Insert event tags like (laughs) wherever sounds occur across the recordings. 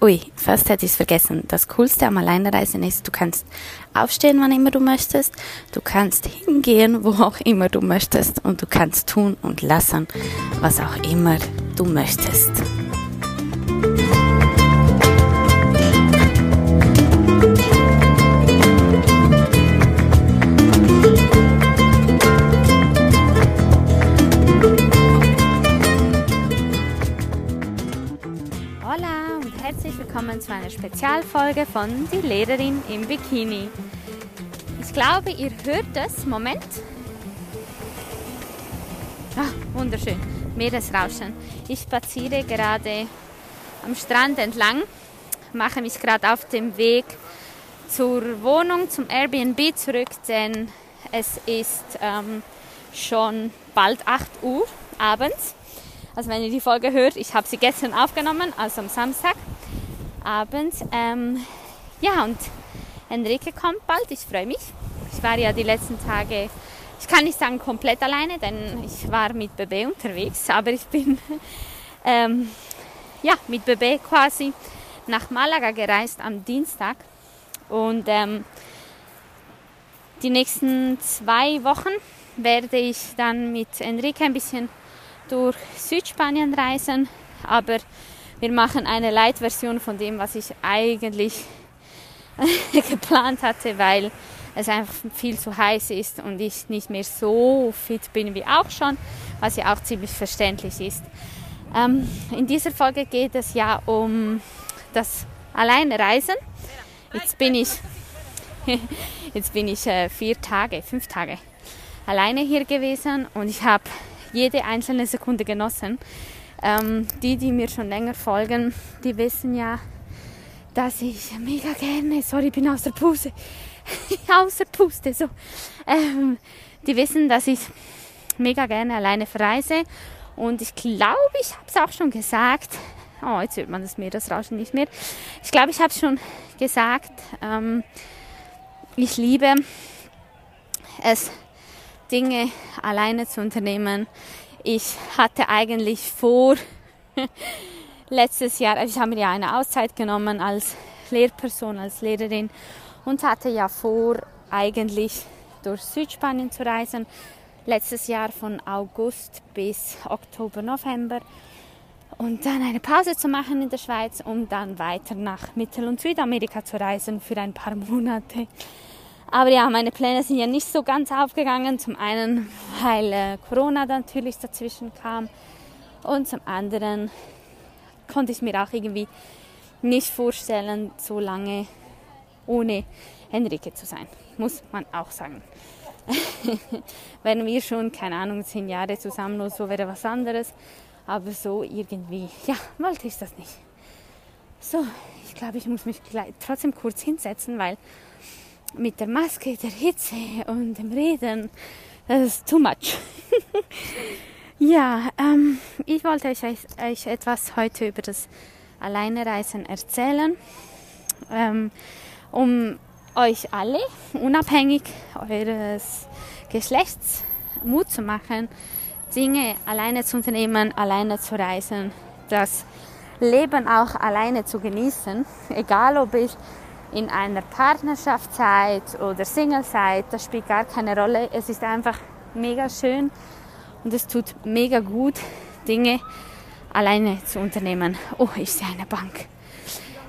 ui, fast hätte ich es vergessen. Das Coolste am Alleinreisen ist, du kannst aufstehen, wann immer du möchtest. Du kannst hingehen, wo auch immer du möchtest. Und du kannst tun und lassen, was auch immer du möchtest. Willkommen zu einer Spezialfolge von Die Lehrerin im Bikini. Ich glaube, ihr hört es. Moment. Ah, wunderschön. Meeresrauschen. Ich spaziere gerade am Strand entlang, mache mich gerade auf dem Weg zur Wohnung, zum Airbnb zurück, denn es ist ähm, schon bald 8 Uhr abends. Also wenn ihr die Folge hört, ich habe sie gestern aufgenommen, also am Samstag abends. Ähm, ja, und Enrique kommt bald, ich freue mich. Ich war ja die letzten Tage, ich kann nicht sagen komplett alleine, denn ich war mit Bebe unterwegs, aber ich bin (laughs) ähm, ja, mit Bebe quasi nach Malaga gereist am Dienstag. Und ähm, die nächsten zwei Wochen werde ich dann mit Enrique ein bisschen durch Südspanien reisen, aber wir machen eine Light-Version von dem, was ich eigentlich (laughs) geplant hatte, weil es einfach viel zu heiß ist und ich nicht mehr so fit bin wie auch schon, was ja auch ziemlich verständlich ist. Ähm, in dieser Folge geht es ja um das Alleinreisen. Jetzt bin ich, (laughs) jetzt bin ich äh, vier Tage, fünf Tage alleine hier gewesen und ich habe jede einzelne Sekunde genossen. Ähm, die, die mir schon länger folgen, die wissen ja, dass ich mega gerne, sorry, ich bin aus der Puste, (laughs) außer Puste, so. Ähm, die wissen, dass ich mega gerne alleine verreise und ich glaube, ich habe es auch schon gesagt. Oh, jetzt hört man das Meeresrauschen nicht mehr. Ich glaube, ich habe es schon gesagt. Ähm, ich liebe es, Dinge alleine zu unternehmen. Ich hatte eigentlich vor, (laughs) letztes Jahr, also ich habe mir ja eine Auszeit genommen als Lehrperson, als Lehrerin und hatte ja vor, eigentlich durch Südspanien zu reisen. Letztes Jahr von August bis Oktober, November. Und dann eine Pause zu machen in der Schweiz, um dann weiter nach Mittel- und Südamerika zu reisen für ein paar (laughs) Monate. Aber ja, meine Pläne sind ja nicht so ganz aufgegangen. Zum einen, weil äh, Corona natürlich dazwischen kam und zum anderen konnte ich mir auch irgendwie nicht vorstellen, so lange ohne Enrique zu sein. Muss man auch sagen. (laughs) Wären wir schon, keine Ahnung, zehn Jahre zusammen oder so, wäre was anderes. Aber so irgendwie, ja, wollte ich das nicht. So, ich glaube, ich muss mich trotzdem kurz hinsetzen, weil mit der Maske, der Hitze und dem Reden, das ist too much. (laughs) ja, ähm, ich wollte euch, euch, etwas heute über das Alleinereisen erzählen, ähm, um euch alle, unabhängig eures Geschlechts, Mut zu machen, Dinge alleine zu unternehmen, alleine zu reisen, das Leben auch alleine zu genießen, egal ob ich in einer Partnerschaft seid oder Single seid, das spielt gar keine Rolle. Es ist einfach mega schön und es tut mega gut, Dinge alleine zu unternehmen. Oh, ich sehe eine Bank.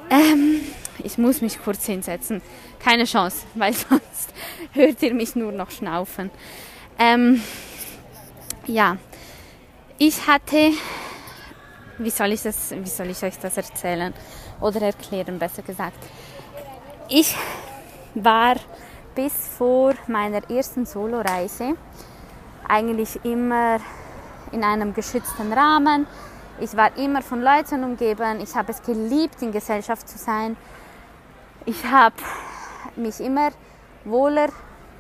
Ähm, ich muss mich kurz hinsetzen. Keine Chance, (laughs) weil sonst hört ihr mich nur noch schnaufen. Ähm, ja, ich hatte, wie soll ich das, wie soll ich euch das erzählen oder erklären, besser gesagt. Ich war bis vor meiner ersten Soloreise eigentlich immer in einem geschützten Rahmen. Ich war immer von Leuten umgeben. Ich habe es geliebt, in Gesellschaft zu sein. Ich habe mich immer wohler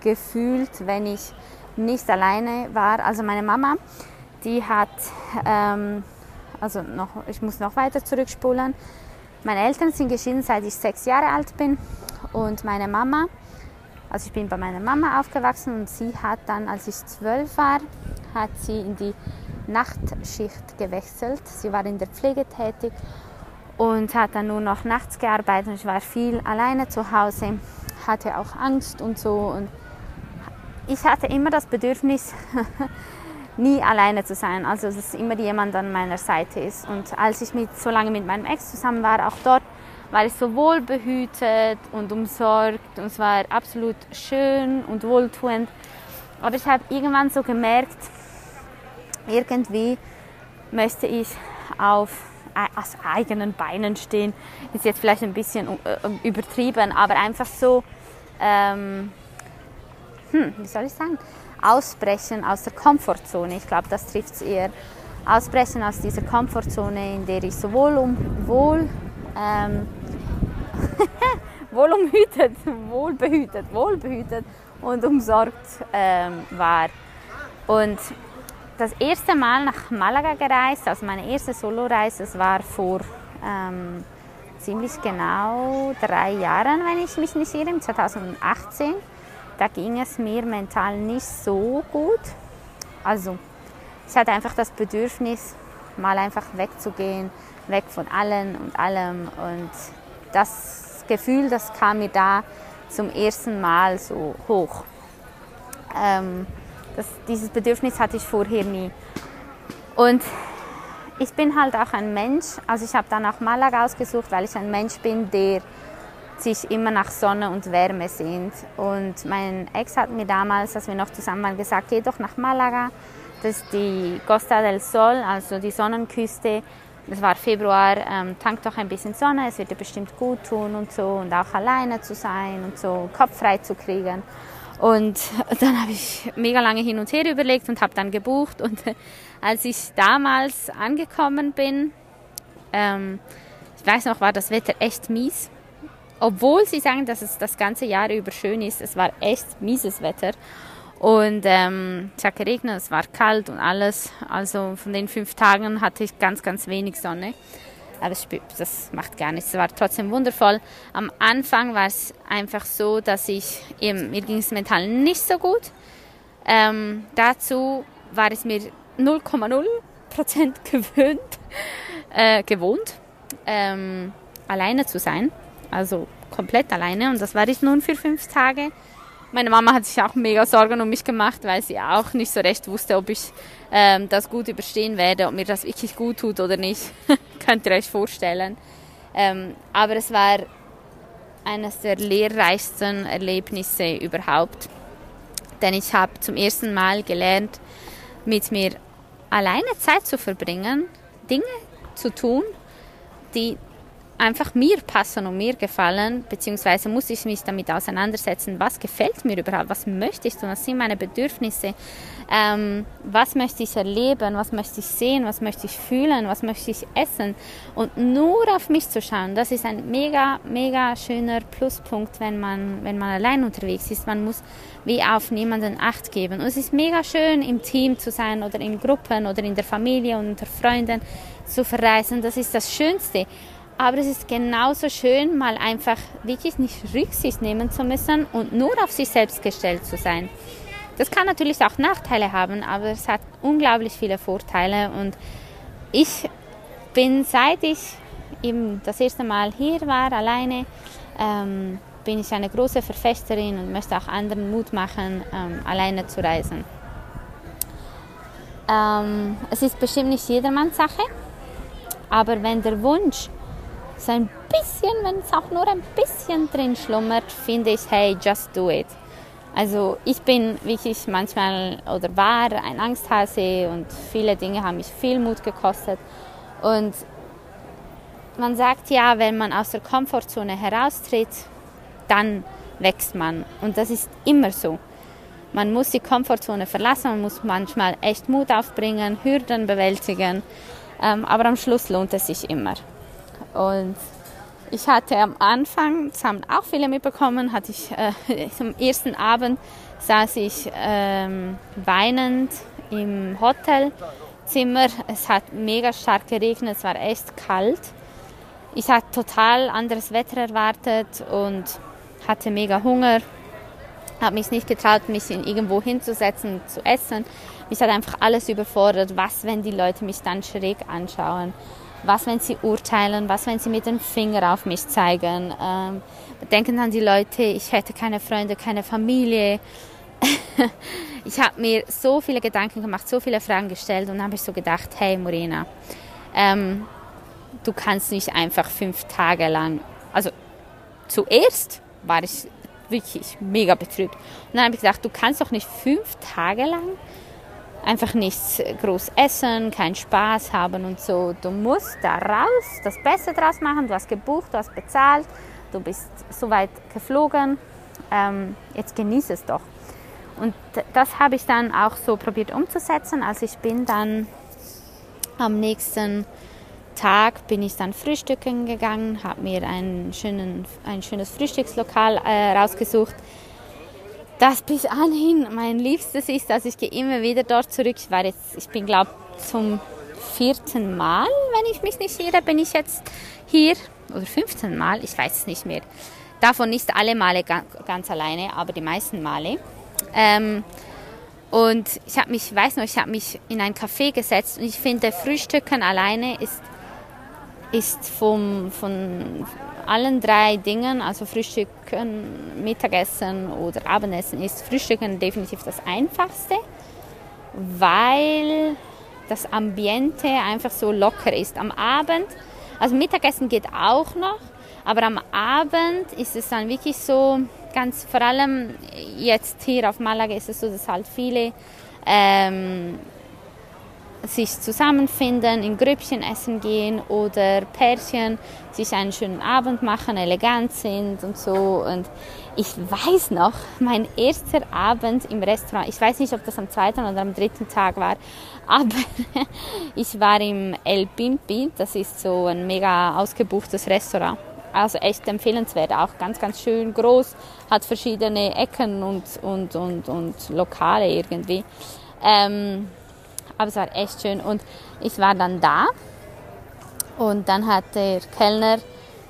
gefühlt, wenn ich nicht alleine war. Also meine Mama, die hat, ähm, also noch, ich muss noch weiter zurückspulen. Meine Eltern sind geschieden, seit ich sechs Jahre alt bin. Und meine Mama, also ich bin bei meiner Mama aufgewachsen und sie hat dann, als ich zwölf war, hat sie in die Nachtschicht gewechselt. Sie war in der Pflege tätig und hat dann nur noch nachts gearbeitet. Ich war viel alleine zu Hause, hatte auch Angst und so. Und ich hatte immer das Bedürfnis, (laughs) nie alleine zu sein. Also dass immer jemand an meiner Seite ist. Und als ich mit, so lange mit meinem Ex zusammen war, auch dort, war ich so wohlbehütet und umsorgt und es war absolut schön und wohltuend. Aber ich habe irgendwann so gemerkt, irgendwie möchte ich auf aus eigenen Beinen stehen. Ist jetzt vielleicht ein bisschen äh, übertrieben, aber einfach so, ähm, hm, wie soll ich sagen, ausbrechen aus der Komfortzone. Ich glaube, das trifft es eher. Ausbrechen aus dieser Komfortzone, in der ich so wohl, um, wohl, ähm, (laughs) wohl umhütet, wohlbehütet, wohlbehütet und umsorgt ähm, war. Und das erste Mal nach Malaga gereist, also meine erste Soloreise, das war vor ähm, ziemlich genau drei Jahren, wenn ich mich nicht irre, 2018. Da ging es mir mental nicht so gut. Also ich hatte einfach das Bedürfnis, mal einfach wegzugehen, weg von allen und allem. Und das Gefühl, das kam mir da zum ersten Mal so hoch. Ähm, das, dieses Bedürfnis hatte ich vorher nie. Und ich bin halt auch ein Mensch, also ich habe dann auch Malaga ausgesucht, weil ich ein Mensch bin, der sich immer nach Sonne und Wärme sehnt. Und mein Ex hat mir damals, als wir noch zusammen waren, gesagt, geh doch nach Malaga. Das ist die Costa del Sol, also die Sonnenküste. Es war Februar, ähm, tank doch ein bisschen Sonne, es wird dir bestimmt gut tun und so. Und auch alleine zu sein und so, Kopf frei zu kriegen. Und dann habe ich mega lange hin und her überlegt und habe dann gebucht. Und (laughs) als ich damals angekommen bin, ähm, ich weiß noch, war das Wetter echt mies. Obwohl sie sagen, dass es das ganze Jahr über schön ist, es war echt mieses Wetter. Und ähm, es hat geregnet, es war kalt und alles. Also von den fünf Tagen hatte ich ganz, ganz wenig Sonne. Aber das macht gar nichts. Es war trotzdem wundervoll. Am Anfang war es einfach so, dass ich, eben, mir ging es mental nicht so gut. Ähm, dazu war es mir 0,0% (laughs) gewöhnt, äh, gewohnt, ähm, alleine zu sein. Also komplett alleine. Und das war ich nun für fünf Tage. Meine Mama hat sich auch mega Sorgen um mich gemacht, weil sie auch nicht so recht wusste, ob ich ähm, das gut überstehen werde, ob mir das wirklich gut tut oder nicht. (laughs) Könnt ihr euch vorstellen. Ähm, aber es war eines der lehrreichsten Erlebnisse überhaupt. Denn ich habe zum ersten Mal gelernt, mit mir alleine Zeit zu verbringen, Dinge zu tun, die einfach mir passen und mir gefallen, beziehungsweise muss ich mich damit auseinandersetzen, was gefällt mir überhaupt, was möchte ich tun, was sind meine Bedürfnisse, ähm, was möchte ich erleben, was möchte ich sehen, was möchte ich fühlen, was möchte ich essen und nur auf mich zu schauen, das ist ein mega, mega schöner Pluspunkt, wenn man, wenn man allein unterwegs ist. Man muss wie auf niemanden Acht geben. Und es ist mega schön, im Team zu sein oder in Gruppen oder in der Familie und unter Freunden zu verreisen. Das ist das Schönste. Aber es ist genauso schön, mal einfach wirklich nicht Rücksicht nehmen zu müssen und nur auf sich selbst gestellt zu sein. Das kann natürlich auch Nachteile haben, aber es hat unglaublich viele Vorteile. Und ich bin, seit ich eben das erste Mal hier war, alleine, ähm, bin ich eine große Verfechterin und möchte auch anderen Mut machen, ähm, alleine zu reisen. Ähm, es ist bestimmt nicht jedermanns Sache, aber wenn der Wunsch so ein bisschen, wenn es auch nur ein bisschen drin schlummert, finde ich, hey, just do it. Also ich bin wirklich manchmal oder war ein Angsthase und viele Dinge haben mich viel Mut gekostet. Und man sagt ja, wenn man aus der Komfortzone heraustritt, dann wächst man. Und das ist immer so. Man muss die Komfortzone verlassen, man muss manchmal echt Mut aufbringen, Hürden bewältigen, ähm, aber am Schluss lohnt es sich immer. Und ich hatte am Anfang, das haben auch viele mitbekommen, hatte ich äh, (laughs) am ersten Abend saß ich ähm, weinend im Hotelzimmer. Es hat mega stark geregnet, es war echt kalt. Ich hatte total anderes Wetter erwartet und hatte mega Hunger. Habe mich nicht getraut, mich irgendwo hinzusetzen, zu essen. Mich hat einfach alles überfordert. Was, wenn die Leute mich dann schräg anschauen? Was, wenn sie urteilen? Was, wenn sie mit dem Finger auf mich zeigen? Ähm, denken dann die Leute, ich hätte keine Freunde, keine Familie. (laughs) ich habe mir so viele Gedanken gemacht, so viele Fragen gestellt und habe ich so gedacht, hey Morena, ähm, du kannst nicht einfach fünf Tage lang, also zuerst war ich wirklich mega betrübt. Und dann habe ich gedacht, du kannst doch nicht fünf Tage lang einfach nichts groß essen, keinen Spaß haben und so. Du musst da raus, das Beste draus machen. Du hast gebucht, du hast bezahlt, du bist so weit geflogen. Ähm, jetzt genieße es doch. Und das habe ich dann auch so probiert umzusetzen. Also ich bin dann am nächsten Tag bin ich dann frühstücken gegangen, habe mir einen schönen, ein schönes Frühstückslokal äh, rausgesucht, das bis anhin mein Liebstes ist. Also ich gehe immer wieder dort zurück. Ich war jetzt, ich bin glaube zum vierten Mal, wenn ich mich nicht irre, bin ich jetzt hier oder 15 Mal, ich weiß es nicht mehr. Davon nicht alle Male ganz, alleine, aber die meisten Male. Ähm, und ich habe mich, weiß noch, ich habe mich in ein Café gesetzt und ich finde, Frühstücken alleine ist ist vom, von allen drei Dingen, also Frühstücken, Mittagessen oder Abendessen, ist Frühstücken definitiv das Einfachste, weil das Ambiente einfach so locker ist. Am Abend, also Mittagessen geht auch noch, aber am Abend ist es dann wirklich so, ganz vor allem jetzt hier auf Malaga ist es so, dass halt viele ähm, sich zusammenfinden, in Grüppchen essen gehen oder Pärchen sich einen schönen Abend machen, elegant sind und so. Und ich weiß noch, mein erster Abend im Restaurant, ich weiß nicht, ob das am zweiten oder am dritten Tag war, (laughs) aber ich war im El Pimpi, das ist so ein mega ausgebuchtes Restaurant. Also echt empfehlenswert, auch ganz, ganz schön groß, hat verschiedene Ecken und, und, und, und Lokale irgendwie. Ähm, aber es war echt schön. Und ich war dann da und dann hat der Kellner,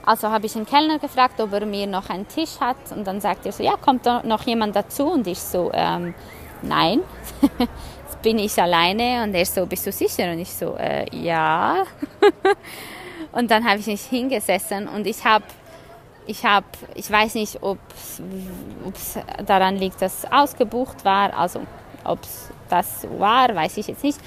also habe ich den Kellner gefragt, ob er mir noch einen Tisch hat. Und dann sagt er so, ja, kommt noch jemand dazu? Und ich so, ähm, nein, (laughs) jetzt bin ich alleine. Und er so, bist du sicher? Und ich so, äh, ja. (laughs) und dann habe ich mich hingesessen und ich habe ich habe, ich weiß nicht, ob es daran liegt, dass es ausgebucht war, also ob es das war, weiß ich jetzt nicht.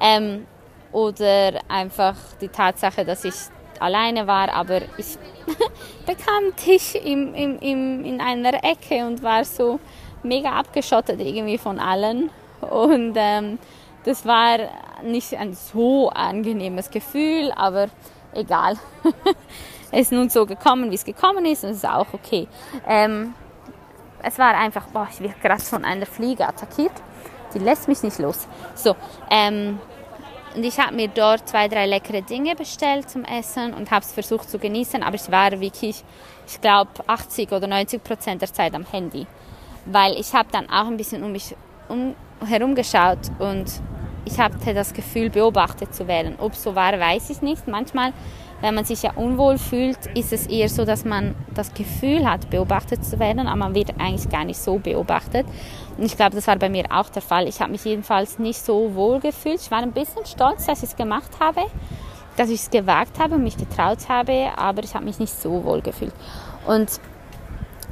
Ähm, oder einfach die Tatsache, dass ich alleine war, aber ich (laughs) bekam Tisch im, im, im, in einer Ecke und war so mega abgeschottet irgendwie von allen. Und ähm, das war nicht ein so angenehmes Gefühl, aber egal. (laughs) es ist nun so gekommen, wie es gekommen ist und es ist auch okay. Ähm, es war einfach, boah, ich werde gerade von einer Fliege attackiert. Die lässt mich nicht los. So, ähm, und ich habe mir dort zwei, drei leckere Dinge bestellt zum Essen und habe es versucht zu genießen, aber ich war wirklich, ich glaube, 80 oder 90 Prozent der Zeit am Handy. Weil ich habe dann auch ein bisschen um mich um, herumgeschaut und ich hatte das Gefühl, beobachtet zu werden. Ob so war, weiß ich nicht. Manchmal wenn man sich ja unwohl fühlt, ist es eher so, dass man das Gefühl hat, beobachtet zu werden, aber man wird eigentlich gar nicht so beobachtet. Und ich glaube, das war bei mir auch der Fall. Ich habe mich jedenfalls nicht so wohl gefühlt. Ich war ein bisschen stolz, dass ich es gemacht habe, dass ich es gewagt habe und mich getraut habe, aber ich habe mich nicht so wohl gefühlt. Und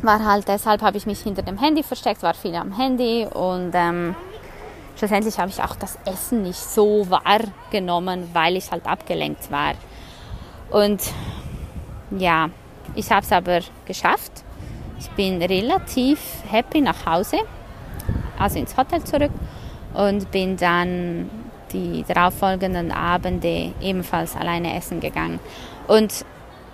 war halt deshalb habe ich mich hinter dem Handy versteckt, war viel am Handy und ähm, schlussendlich habe ich auch das Essen nicht so wahrgenommen, weil ich halt abgelenkt war. Und ja, ich habe es aber geschafft. Ich bin relativ happy nach Hause, also ins Hotel zurück und bin dann die darauffolgenden Abende ebenfalls alleine essen gegangen. Und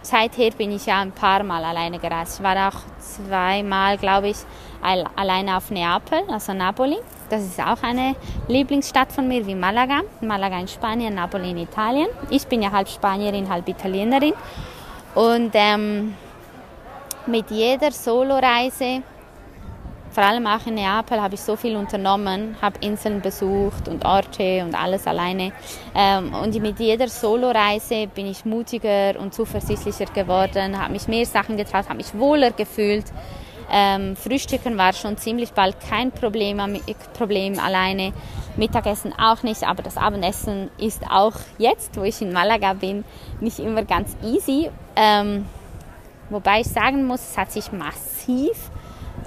seither bin ich ja ein paar Mal alleine gereist. Ich war auch zweimal, glaube ich, alleine auf Neapel, also Napoli. Das ist auch eine Lieblingsstadt von mir wie Malaga. Malaga in Spanien, Napoli in Italien. Ich bin ja halb Spanierin, halb Italienerin. Und ähm, mit jeder Soloreise, vor allem auch in Neapel, habe ich so viel unternommen, habe Inseln besucht und Orte und alles alleine. Ähm, und mit jeder Soloreise bin ich mutiger und zuversichtlicher geworden, habe mich mehr Sachen getraut, habe mich wohler gefühlt. Ähm, Frühstücken war schon ziemlich bald kein Problem, Problem alleine. Mittagessen auch nicht, aber das Abendessen ist auch jetzt, wo ich in Malaga bin, nicht immer ganz easy. Ähm, wobei ich sagen muss, es hat sich massiv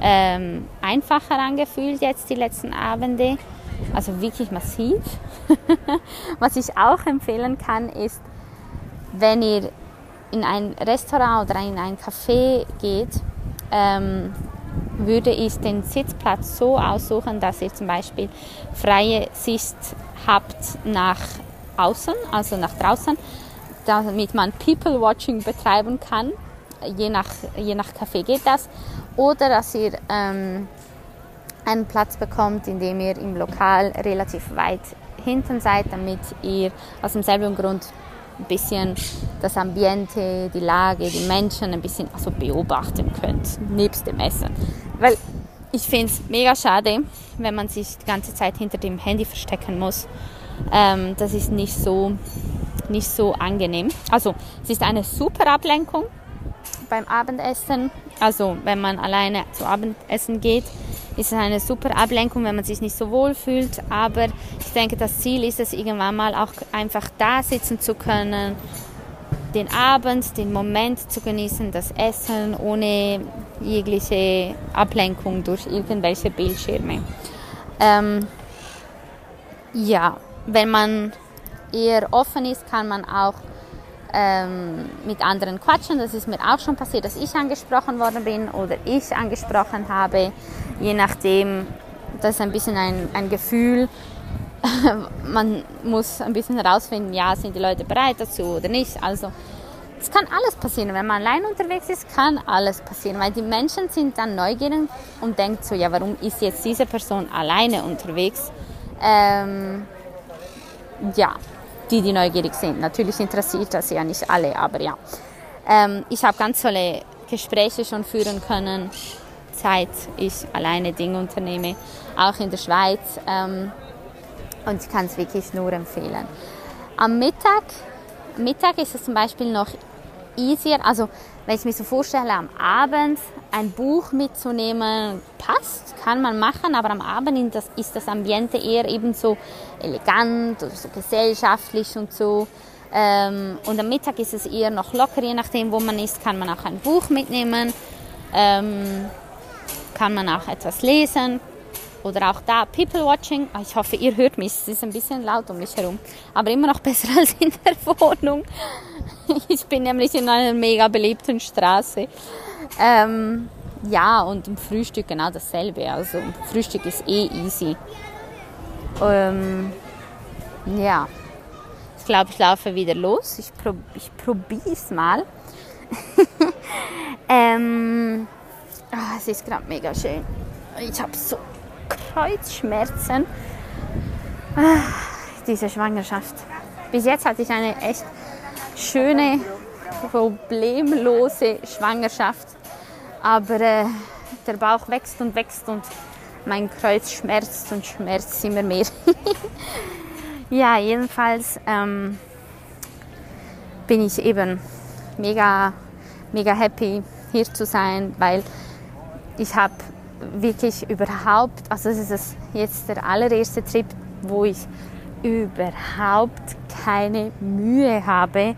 ähm, einfacher angefühlt jetzt die letzten Abende. Also wirklich massiv. (laughs) Was ich auch empfehlen kann, ist, wenn ihr in ein Restaurant oder in ein Café geht, ähm, würde ich den Sitzplatz so aussuchen, dass ihr zum Beispiel freie Sicht habt nach außen, also nach draußen, damit man People Watching betreiben kann. Je nach, je nach Café geht das. Oder dass ihr ähm, einen Platz bekommt, in dem ihr im Lokal relativ weit hinten seid, damit ihr aus demselben Grund ein bisschen das Ambiente, die Lage, die Menschen ein bisschen also beobachten könnt, nebst dem Essen. Weil ich finde es mega schade, wenn man sich die ganze Zeit hinter dem Handy verstecken muss. Ähm, das ist nicht so, nicht so angenehm. Also es ist eine super Ablenkung beim Abendessen. Also wenn man alleine zu Abendessen geht, ist es eine super Ablenkung, wenn man sich nicht so wohl fühlt. Aber ich denke, das Ziel ist es, irgendwann mal auch einfach da sitzen zu können, den Abend, den Moment zu genießen, das Essen ohne jegliche Ablenkung durch irgendwelche Bildschirme. Ähm, ja, wenn man eher offen ist, kann man auch ähm, mit anderen quatschen. Das ist mir auch schon passiert, dass ich angesprochen worden bin oder ich angesprochen habe. Je nachdem, das ist ein bisschen ein, ein Gefühl. (laughs) Man muss ein bisschen herausfinden, ja, sind die Leute bereit dazu oder nicht. Also es kann alles passieren. Wenn man allein unterwegs ist, kann alles passieren, weil die Menschen sind dann neugierig und denken so, ja, warum ist jetzt diese Person alleine unterwegs? Ähm, ja, die, die neugierig sind. Natürlich interessiert das ja nicht alle, aber ja. Ähm, ich habe ganz tolle Gespräche schon führen können, seit ich alleine Dinge unternehme, auch in der Schweiz. Ähm, und ich kann es wirklich nur empfehlen. Am Mittag, Mittag ist es zum Beispiel noch easier, also wenn ich mir so vorstelle, am Abend ein Buch mitzunehmen, passt, kann man machen, aber am Abend ist das Ambiente eher eben so elegant oder so gesellschaftlich und so. Ähm, und am Mittag ist es eher noch locker, je nachdem, wo man ist, kann man auch ein Buch mitnehmen, ähm, kann man auch etwas lesen, oder auch da People Watching. Ah, ich hoffe, ihr hört mich. Es ist ein bisschen laut um mich herum. Aber immer noch (laughs) besser als in der Wohnung. Ich bin nämlich in einer mega belebten Straße. Ähm, ja, und im Frühstück genau dasselbe. Also Frühstück ist eh easy. Ähm, ja, ich glaube, ich laufe wieder los. Ich, prob ich probiere es mal. (laughs) ähm, oh, es ist gerade mega schön. Ich habe so Kreuzschmerzen. Ah, diese Schwangerschaft. Bis jetzt hatte ich eine echt schöne, problemlose Schwangerschaft. Aber äh, der Bauch wächst und wächst und mein Kreuz schmerzt und schmerzt immer mehr. (laughs) ja, jedenfalls ähm, bin ich eben mega, mega happy hier zu sein, weil ich habe wirklich überhaupt, also es ist jetzt der allererste Trip, wo ich überhaupt keine Mühe habe,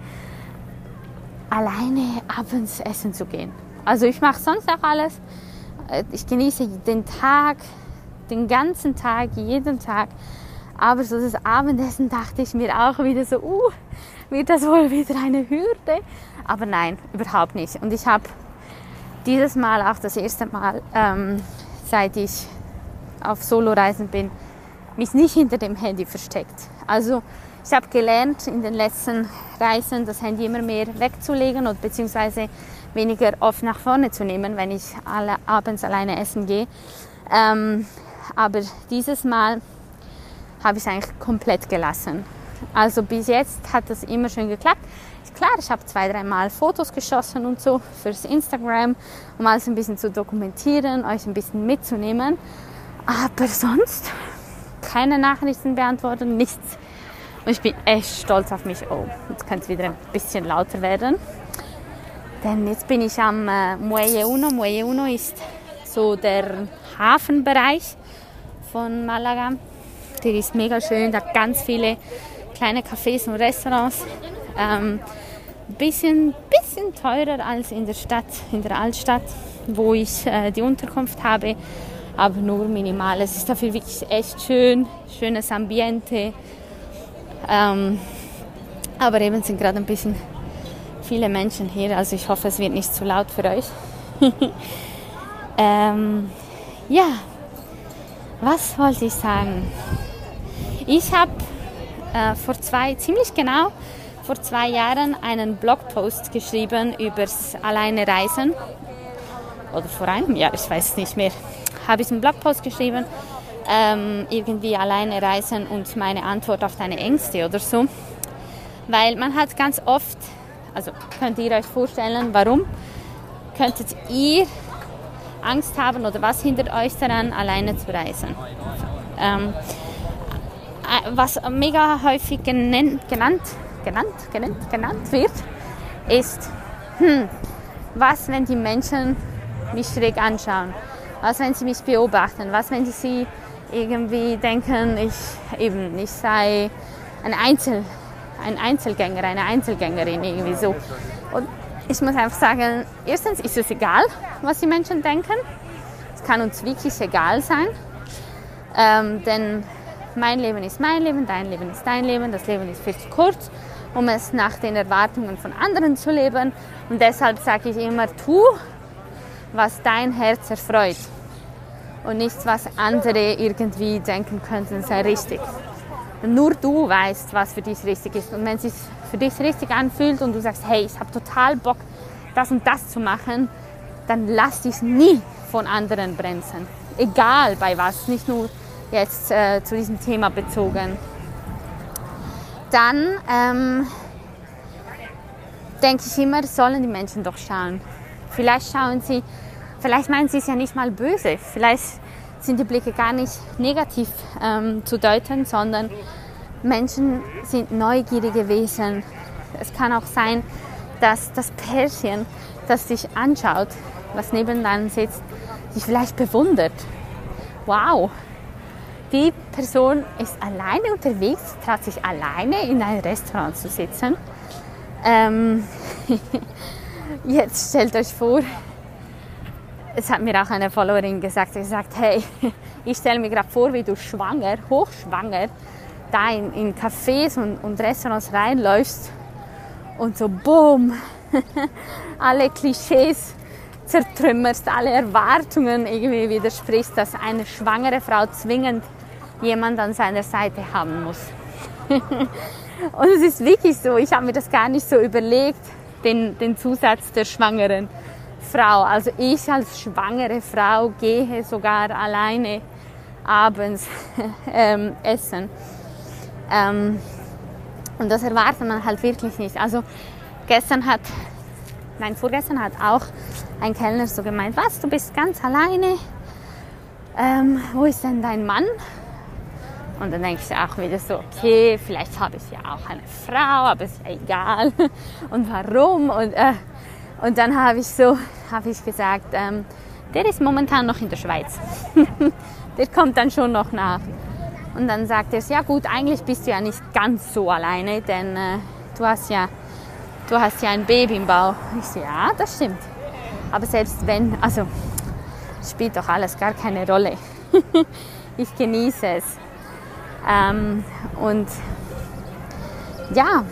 alleine abends essen zu gehen. Also ich mache sonst auch alles. Ich genieße den Tag, den ganzen Tag, jeden Tag. Aber so das Abendessen dachte ich mir auch wieder so, uh, wird das wohl wieder eine Hürde? Aber nein, überhaupt nicht. Und ich habe dieses Mal auch das erste Mal, ähm, seit ich auf Soloreisen bin, mich nicht hinter dem Handy versteckt. Also ich habe gelernt in den letzten Reisen das Handy immer mehr wegzulegen und beziehungsweise weniger oft nach vorne zu nehmen, wenn ich alle abends alleine essen gehe. Ähm, aber dieses Mal habe ich es eigentlich komplett gelassen. Also bis jetzt hat das immer schön geklappt. Klar, ich habe zwei, dreimal Fotos geschossen und so fürs Instagram, um alles ein bisschen zu dokumentieren, euch ein bisschen mitzunehmen. Aber sonst keine Nachrichten beantworten, nichts. Und ich bin echt stolz auf mich. Oh, jetzt könnte es wieder ein bisschen lauter werden. Denn jetzt bin ich am äh, Muelle Uno. Muelle Uno ist so der Hafenbereich von Malaga. Der ist mega schön, da ganz viele kleine Cafés und Restaurants. Ähm, bisschen, bisschen teurer als in der Stadt, in der Altstadt, wo ich äh, die Unterkunft habe, aber nur minimal. Es ist dafür wirklich echt schön, schönes Ambiente. Ähm, aber eben sind gerade ein bisschen viele Menschen hier, also ich hoffe, es wird nicht zu laut für euch. (laughs) ähm, ja, was wollte ich sagen? Ich habe äh, vor zwei, ziemlich genau vor zwei Jahren einen Blogpost geschrieben übers alleine Reisen. Oder vor einem Jahr, ich weiß es nicht mehr. Habe ich einen Blogpost geschrieben, ähm, irgendwie alleine reisen und meine Antwort auf deine Ängste oder so. Weil man hat ganz oft, also könnt ihr euch vorstellen, warum könntet ihr Angst haben oder was hindert euch daran, alleine zu reisen? Ähm, äh, was mega häufig genannt, genannt, genannt, genannt, wird, ist, hm, was, wenn die Menschen mich schräg anschauen? Was, wenn sie mich beobachten? Was, wenn sie irgendwie denken, ich eben, ich sei ein, Einzel, ein Einzelgänger, eine Einzelgängerin irgendwie so. Und ich muss einfach sagen, erstens ist es egal, was die Menschen denken. Es kann uns wirklich egal sein, ähm, denn mein Leben ist mein Leben, dein Leben ist dein Leben, das Leben ist viel zu kurz, um es nach den Erwartungen von anderen zu leben. Und deshalb sage ich immer, tu, was dein Herz erfreut und nichts, was andere irgendwie denken könnten, sei richtig. Nur du weißt, was für dich richtig ist. Und wenn es sich für dich richtig anfühlt und du sagst, hey, ich habe total Bock, das und das zu machen, dann lass dich nie von anderen bremsen. Egal bei was, nicht nur jetzt äh, zu diesem Thema bezogen. Dann ähm, denke ich immer, sollen die Menschen doch schauen. Vielleicht schauen sie, vielleicht meinen sie es ja nicht mal böse, vielleicht sind die Blicke gar nicht negativ ähm, zu deuten, sondern Menschen sind neugierige Wesen. Es kann auch sein, dass das Pärchen, das dich anschaut, was nebenan sitzt, dich vielleicht bewundert. Wow, die Person ist alleine unterwegs, traut sich alleine in ein Restaurant zu sitzen. Ähm, (laughs) jetzt stellt euch vor, es hat mir auch eine Followerin gesagt, sie sagt, hey, (laughs) ich stelle mir gerade vor, wie du schwanger, hochschwanger, da in, in Cafés und, und Restaurants reinläufst und so boom, (laughs) alle Klischees zertrümmerst, alle Erwartungen irgendwie widersprichst, dass eine schwangere Frau zwingend jemand an seiner Seite haben muss. (laughs) und es ist wirklich so, ich habe mir das gar nicht so überlegt, den, den Zusatz der schwangeren Frau. Also ich als schwangere Frau gehe sogar alleine abends (laughs) ähm, essen. Ähm, und das erwartet man halt wirklich nicht. Also gestern hat, nein, vorgestern hat auch ein Kellner so gemeint, was, du bist ganz alleine? Ähm, wo ist denn dein Mann? Und dann denke ich auch wieder so, okay, vielleicht habe ich ja auch eine Frau, aber ist ja egal. (laughs) Und warum? Und, äh, und dann habe ich so, habe ich gesagt, ähm, der ist momentan noch in der Schweiz. (laughs) der kommt dann schon noch nach. Und dann sagt er, ja gut, eigentlich bist du ja nicht ganz so alleine, denn äh, du hast ja, du hast ja ein Baby im Bauch. Ich so, ja, das stimmt. Aber selbst wenn, also spielt doch alles gar keine Rolle. (laughs) ich genieße es. Ähm, und ja,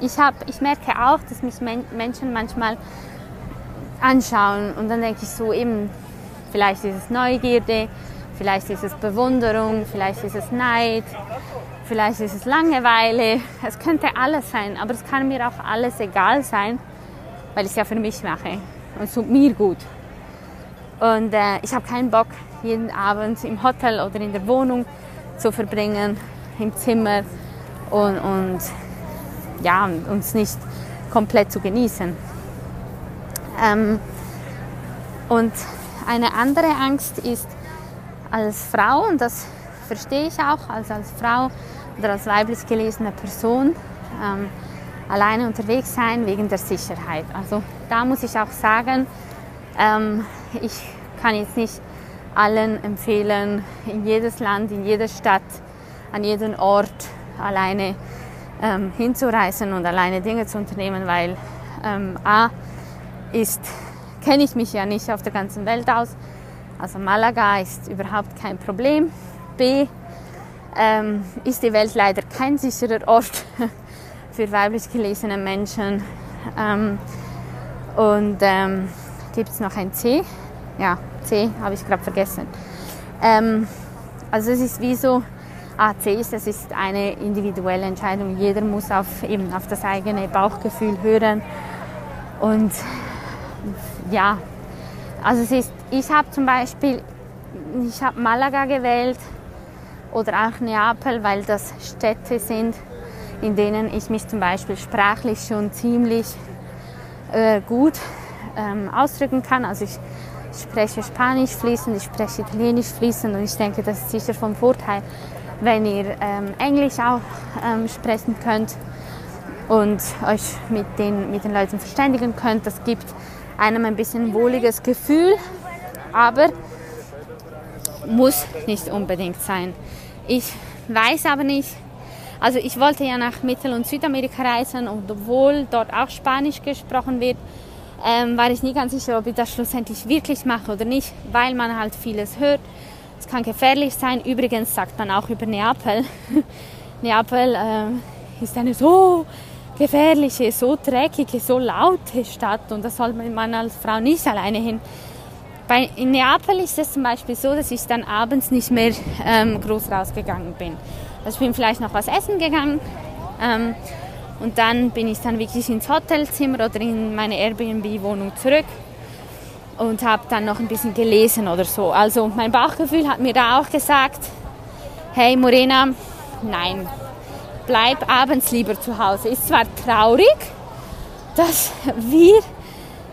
ich, hab, ich merke auch, dass mich Men Menschen manchmal anschauen und dann denke ich so eben, vielleicht ist es Neugierde, vielleicht ist es Bewunderung, vielleicht ist es Neid, vielleicht ist es Langeweile, es könnte alles sein, aber es kann mir auch alles egal sein, weil ich es ja für mich mache und es tut mir gut. Und äh, ich habe keinen Bock, jeden Abend im Hotel oder in der Wohnung zu verbringen im Zimmer und, und ja, uns nicht komplett zu genießen. Ähm, und eine andere Angst ist als Frau, und das verstehe ich auch, also als Frau oder als weiblich gelesene Person, ähm, alleine unterwegs sein wegen der Sicherheit. Also da muss ich auch sagen, ähm, ich kann jetzt nicht allen empfehlen, in jedes Land, in jede Stadt, an jeden Ort alleine ähm, hinzureisen und alleine Dinge zu unternehmen, weil ähm, A ist, kenne ich mich ja nicht auf der ganzen Welt aus. Also Malaga ist überhaupt kein Problem. B ähm, ist die Welt leider kein sicherer Ort (laughs) für weiblich gelesene Menschen. Ähm, und ähm, gibt es noch ein C? Ja, C habe ich gerade vergessen. Ähm, also es ist wie so, A, C ist, es ist eine individuelle Entscheidung. Jeder muss auf, eben auf das eigene Bauchgefühl hören. Und ja, also es ist, ich habe zum Beispiel, ich habe Malaga gewählt oder auch Neapel, weil das Städte sind, in denen ich mich zum Beispiel sprachlich schon ziemlich äh, gut ähm, ausdrücken kann. Also ich spreche Spanisch fließend, ich spreche Italienisch fließend und ich denke, das ist sicher vom Vorteil, wenn ihr ähm, Englisch auch ähm, sprechen könnt und euch mit den, mit den Leuten verständigen könnt. Das gibt einem ein bisschen wohliges Gefühl, aber muss nicht unbedingt sein. Ich weiß aber nicht, also ich wollte ja nach Mittel- und Südamerika reisen und obwohl dort auch Spanisch gesprochen wird, ähm, war ich nie ganz sicher, ob ich das schlussendlich wirklich mache oder nicht, weil man halt vieles hört. Es kann gefährlich sein. Übrigens sagt man auch über Neapel. (laughs) Neapel äh, ist eine so gefährliche, so dreckige, so laute Stadt und da soll man als Frau nicht alleine hin. Bei, in Neapel ist es zum Beispiel so, dass ich dann abends nicht mehr ähm, groß rausgegangen bin. Also ich bin vielleicht noch was essen gegangen ähm, und dann bin ich dann wirklich ins Hotelzimmer oder in meine Airbnb-Wohnung zurück und habe dann noch ein bisschen gelesen oder so. Also mein Bauchgefühl hat mir da auch gesagt, hey Morena, nein, bleib abends lieber zu Hause. Ist zwar traurig, dass wir,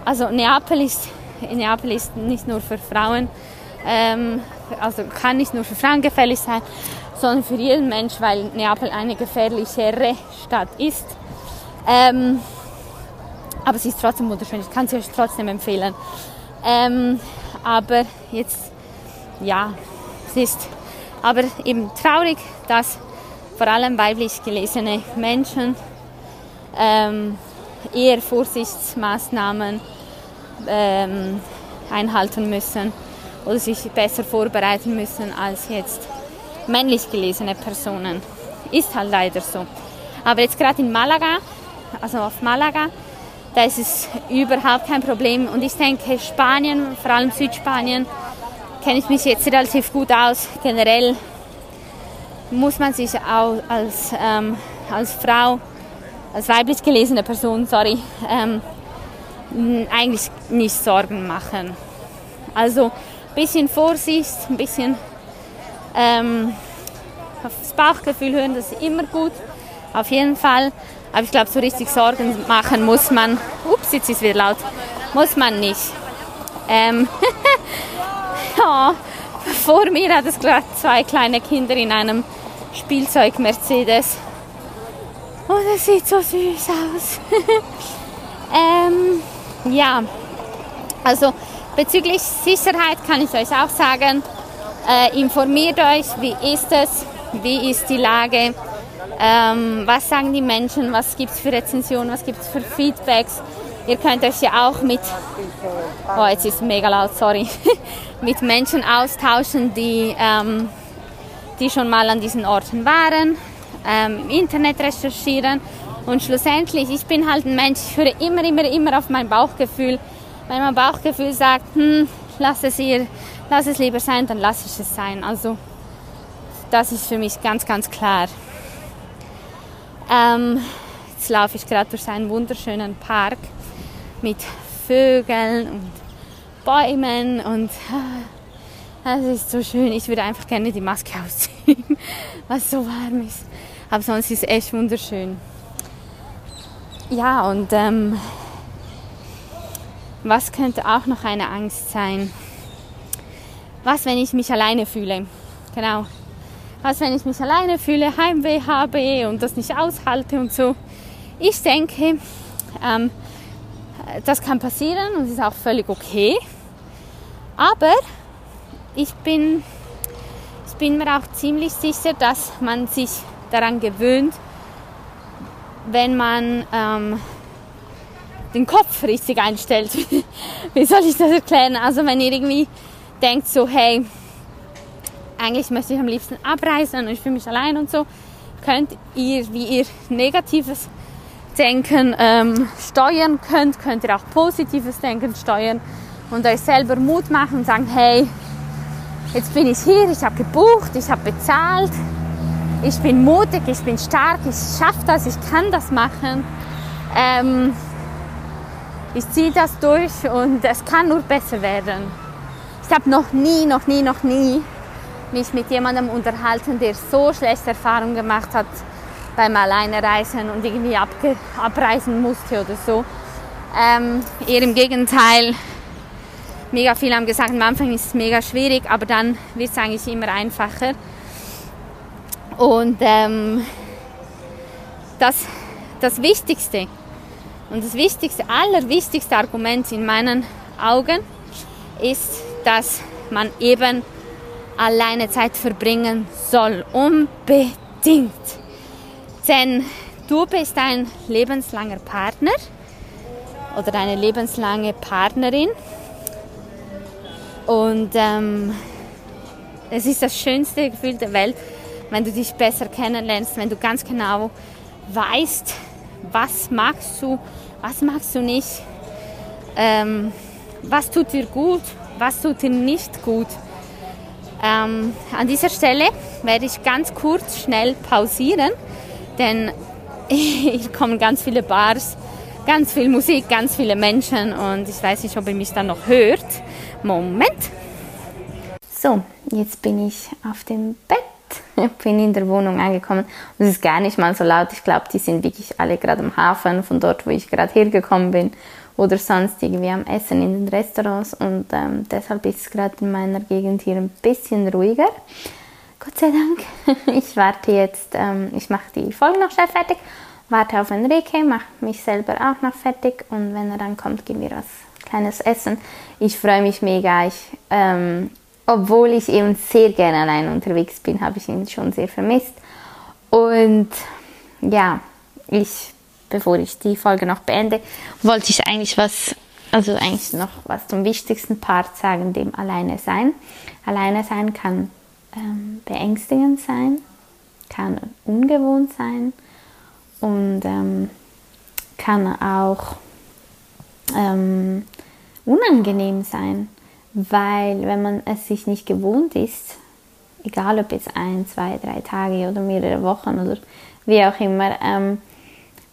also Neapel ist, Neapel ist nicht nur für Frauen, ähm, also kann nicht nur für Frauen gefährlich sein, sondern für jeden Mensch, weil Neapel eine gefährlichere Stadt ist. Ähm, aber sie ist trotzdem wunderschön, ich kann sie euch trotzdem empfehlen. Ähm, aber jetzt, ja, es ist aber eben traurig, dass vor allem weiblich gelesene Menschen ähm, eher Vorsichtsmaßnahmen ähm, einhalten müssen oder sich besser vorbereiten müssen als jetzt männlich gelesene Personen. Ist halt leider so. Aber jetzt gerade in Malaga, also auf Malaga, da ist es überhaupt kein Problem. Und ich denke, Spanien, vor allem Südspanien, kenne ich mich jetzt relativ gut aus. Generell muss man sich auch als, ähm, als Frau, als weiblich gelesene Person, sorry, ähm, eigentlich nicht Sorgen machen. Also ein bisschen Vorsicht, ein bisschen ähm, aufs Bauchgefühl hören, das ist immer gut, auf jeden Fall. Aber ich glaube, so richtig Sorgen machen muss man, ups, jetzt ist es wieder laut, muss man nicht. Ähm, (laughs) ja, vor mir hat es gerade zwei kleine Kinder in einem Spielzeug Mercedes. Und oh, es sieht so süß aus. (laughs) ähm, ja, also bezüglich Sicherheit kann ich euch auch sagen, äh, informiert euch, wie ist es, wie ist die Lage, ähm, was sagen die Menschen, was gibt es für Rezensionen, was gibt es für Feedbacks. Ihr könnt euch ja auch mit, oh jetzt ist mega laut, sorry, (laughs) mit Menschen austauschen, die, ähm, die schon mal an diesen Orten waren, ähm, im Internet recherchieren. Und schlussendlich, ich bin halt ein Mensch, ich höre immer, immer, immer auf mein Bauchgefühl. Wenn mein Bauchgefühl sagt, hm, lass es ihr lass es lieber sein, dann lasse ich es sein. Also das ist für mich ganz, ganz klar. Ähm, jetzt laufe ich gerade durch einen wunderschönen Park mit Vögeln und Bäumen und ah, es ist so schön. Ich würde einfach gerne die Maske (laughs) ausziehen, es so warm ist. Aber sonst ist es echt wunderschön. Ja, und ähm, was könnte auch noch eine Angst sein? Was, wenn ich mich alleine fühle? Genau. Was, wenn ich mich alleine fühle, Heimweh habe und das nicht aushalte und so? Ich denke, ähm, das kann passieren und ist auch völlig okay. Aber ich bin, ich bin mir auch ziemlich sicher, dass man sich daran gewöhnt, wenn man ähm, den Kopf richtig einstellt. (laughs) Wie soll ich das erklären? Also wenn ihr irgendwie denkt so, hey, eigentlich möchte ich am liebsten abreisen und ich fühle mich allein und so, könnt ihr, wie ihr negatives Denken ähm, steuern könnt, könnt ihr auch positives Denken steuern und euch selber Mut machen und sagen, hey, jetzt bin ich hier, ich habe gebucht, ich habe bezahlt, ich bin mutig, ich bin stark, ich schaffe das, ich kann das machen. Ähm, ich ziehe das durch und es kann nur besser werden. Ich habe noch nie, noch nie, noch nie mich mit jemandem unterhalten, der so schlechte Erfahrungen gemacht hat beim Alleinereisen und irgendwie abreisen musste oder so. Ähm, eher im Gegenteil, mega viele haben gesagt, am Anfang ist es mega schwierig, aber dann wird es eigentlich immer einfacher. Und ähm, das, das Wichtigste und das wichtigste, allerwichtigste Argument in meinen Augen ist, dass man eben alleine Zeit verbringen soll. Unbedingt. Denn du bist ein lebenslanger Partner oder eine lebenslange Partnerin. Und ähm, es ist das schönste Gefühl der Welt, wenn du dich besser kennenlernst, wenn du ganz genau weißt, was magst du, was magst du nicht, ähm, was tut dir gut, was tut dir nicht gut. Ähm, an dieser Stelle werde ich ganz kurz schnell pausieren, denn (laughs) hier kommen ganz viele Bars, ganz viel Musik, ganz viele Menschen und ich weiß nicht, ob ihr mich dann noch hört. Moment. So, jetzt bin ich auf dem Bett (laughs) bin in der Wohnung angekommen und es ist gar nicht mal so laut. Ich glaube, die sind wirklich alle gerade am Hafen, von dort, wo ich gerade hergekommen bin oder sonst irgendwie am Essen in den Restaurants und ähm, deshalb ist es gerade in meiner Gegend hier ein bisschen ruhiger. Gott sei Dank. (laughs) Ich warte jetzt, ähm, ich mache die Folge noch schnell fertig, warte auf Enrique, mache mich selber auch noch fertig und wenn er dann kommt, gib mir was kleines Essen. Ich freue mich mega. Ich ähm, obwohl ich eben sehr gerne allein unterwegs bin, habe ich ihn schon sehr vermisst. Und ja, ich, bevor ich die Folge noch beende, wollte ich eigentlich was, also eigentlich noch was zum wichtigsten Part sagen, dem Alleine sein. Alleine sein kann ähm, beängstigend sein, kann ungewohnt sein und ähm, kann auch ähm, unangenehm sein weil wenn man es sich nicht gewohnt ist, egal ob jetzt ein, zwei, drei Tage oder mehrere Wochen oder wie auch immer, ähm,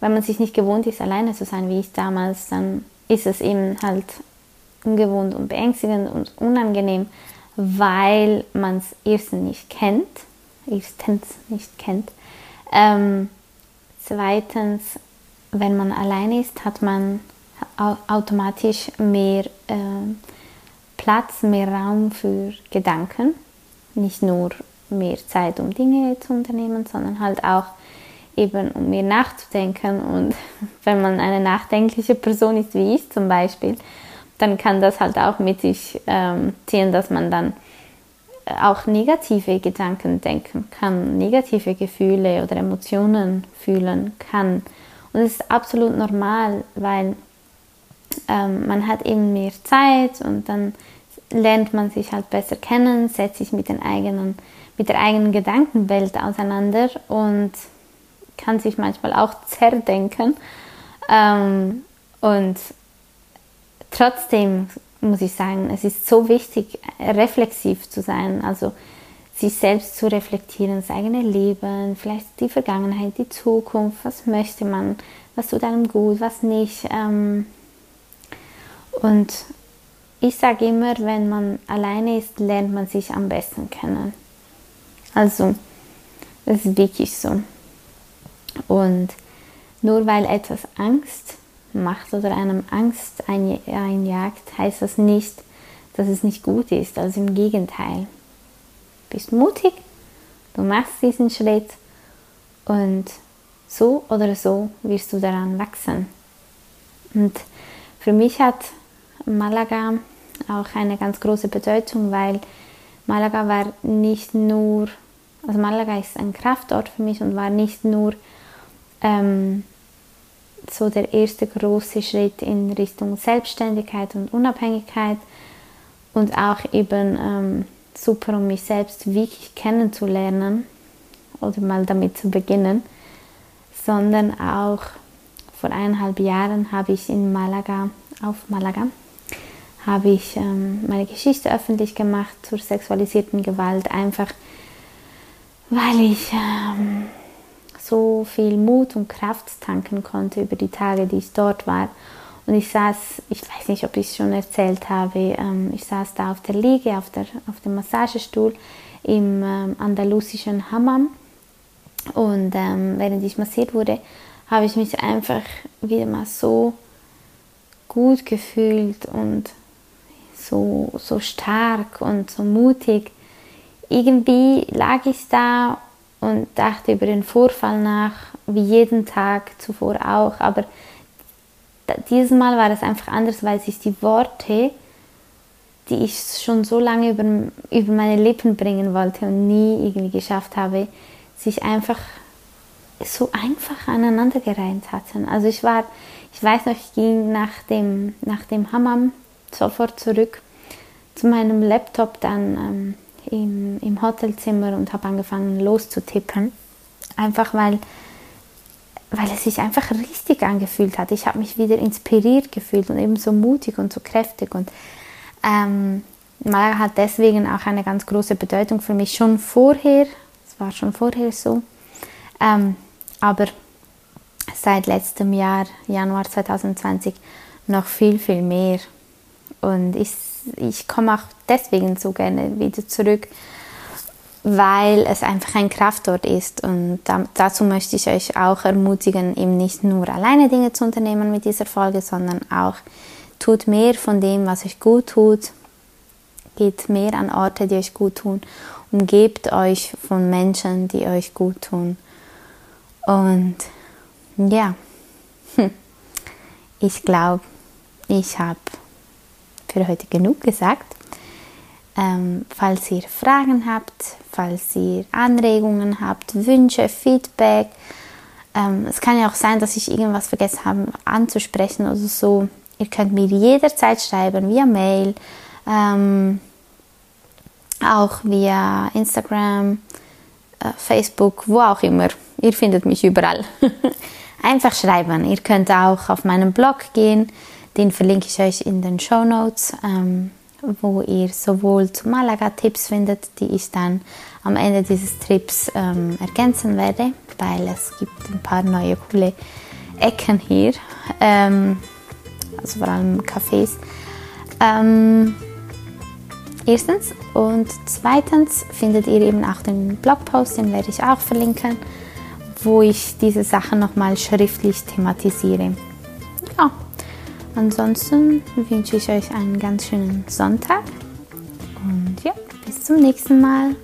wenn man sich nicht gewohnt ist, alleine zu sein, wie ich damals, dann ist es eben halt ungewohnt und beängstigend und unangenehm, weil man es erstens nicht kennt, erstens nicht kennt. Ähm, zweitens, wenn man alleine ist, hat man automatisch mehr äh, Platz, mehr Raum für Gedanken. Nicht nur mehr Zeit, um Dinge zu unternehmen, sondern halt auch eben um mehr nachzudenken. Und (laughs) wenn man eine nachdenkliche Person ist, wie ich zum Beispiel, dann kann das halt auch mit sich ähm, ziehen, dass man dann auch negative Gedanken denken kann, negative Gefühle oder Emotionen fühlen kann. Und es ist absolut normal, weil ähm, man hat eben mehr Zeit und dann lernt man sich halt besser kennen, setzt sich mit, den eigenen, mit der eigenen Gedankenwelt auseinander und kann sich manchmal auch zerdenken. Ähm, und trotzdem muss ich sagen, es ist so wichtig, reflexiv zu sein, also sich selbst zu reflektieren, das eigene Leben, vielleicht die Vergangenheit, die Zukunft, was möchte man, was tut einem gut, was nicht. Ähm, und ich sage immer, wenn man alleine ist, lernt man sich am besten kennen. Also, das ist wirklich so. Und nur weil etwas Angst macht oder einem Angst einjagt, heißt das nicht, dass es nicht gut ist. Also im Gegenteil. Du bist mutig, du machst diesen Schritt und so oder so wirst du daran wachsen. Und für mich hat Malaga auch eine ganz große Bedeutung, weil Malaga war nicht nur, also Malaga ist ein Kraftort für mich und war nicht nur ähm, so der erste große Schritt in Richtung Selbstständigkeit und Unabhängigkeit und auch eben ähm, super, um mich selbst wirklich kennenzulernen oder mal damit zu beginnen, sondern auch vor eineinhalb Jahren habe ich in Malaga, auf Malaga, habe ich ähm, meine Geschichte öffentlich gemacht zur sexualisierten Gewalt, einfach weil ich ähm, so viel Mut und Kraft tanken konnte über die Tage, die ich dort war. Und ich saß, ich weiß nicht, ob ich es schon erzählt habe, ähm, ich saß da auf der Liege, auf, der, auf dem Massagestuhl im ähm, andalusischen Hammam. Und ähm, während ich massiert wurde, habe ich mich einfach wieder mal so gut gefühlt und so, so stark und so mutig. Irgendwie lag ich da und dachte über den Vorfall nach, wie jeden Tag zuvor auch. Aber dieses Mal war es einfach anders, weil sich die Worte, die ich schon so lange über, über meine Lippen bringen wollte und nie irgendwie geschafft habe, sich einfach so einfach aneinandergereiht hatten. Also ich war, ich weiß noch, ich ging nach dem, nach dem Hammam sofort zurück zu meinem Laptop dann ähm, im, im Hotelzimmer und habe angefangen loszutippen. Einfach weil, weil es sich einfach richtig angefühlt hat. Ich habe mich wieder inspiriert gefühlt und eben so mutig und so kräftig. Und ähm, Malaga hat deswegen auch eine ganz große Bedeutung für mich schon vorher. Es war schon vorher so. Ähm, aber seit letztem Jahr, Januar 2020, noch viel, viel mehr. Und ich ich komme auch deswegen so gerne wieder zurück, weil es einfach ein Kraftort ist. Und da, dazu möchte ich euch auch ermutigen, eben nicht nur alleine Dinge zu unternehmen mit dieser Folge, sondern auch tut mehr von dem, was euch gut tut. Geht mehr an Orte, die euch gut tun. Umgebt euch von Menschen, die euch gut tun. Und ja, (laughs) ich glaube, ich habe für heute genug gesagt. Ähm, falls ihr Fragen habt, falls ihr Anregungen habt, Wünsche, Feedback, ähm, es kann ja auch sein, dass ich irgendwas vergessen habe anzusprechen oder so. Ihr könnt mir jederzeit schreiben, via Mail, ähm, auch via Instagram, äh, Facebook, wo auch immer. Ihr findet mich überall. (laughs) Einfach schreiben. Ihr könnt auch auf meinen Blog gehen den verlinke ich euch in den Show Notes, ähm, wo ihr sowohl zu Malaga Tipps findet, die ich dann am Ende dieses Trips ähm, ergänzen werde, weil es gibt ein paar neue coole Ecken hier, ähm, also vor allem Cafés. Ähm, erstens und zweitens findet ihr eben auch den Blogpost, den werde ich auch verlinken, wo ich diese Sachen nochmal schriftlich thematisiere. Ja, Ansonsten wünsche ich euch einen ganz schönen Sonntag und ja, bis zum nächsten Mal.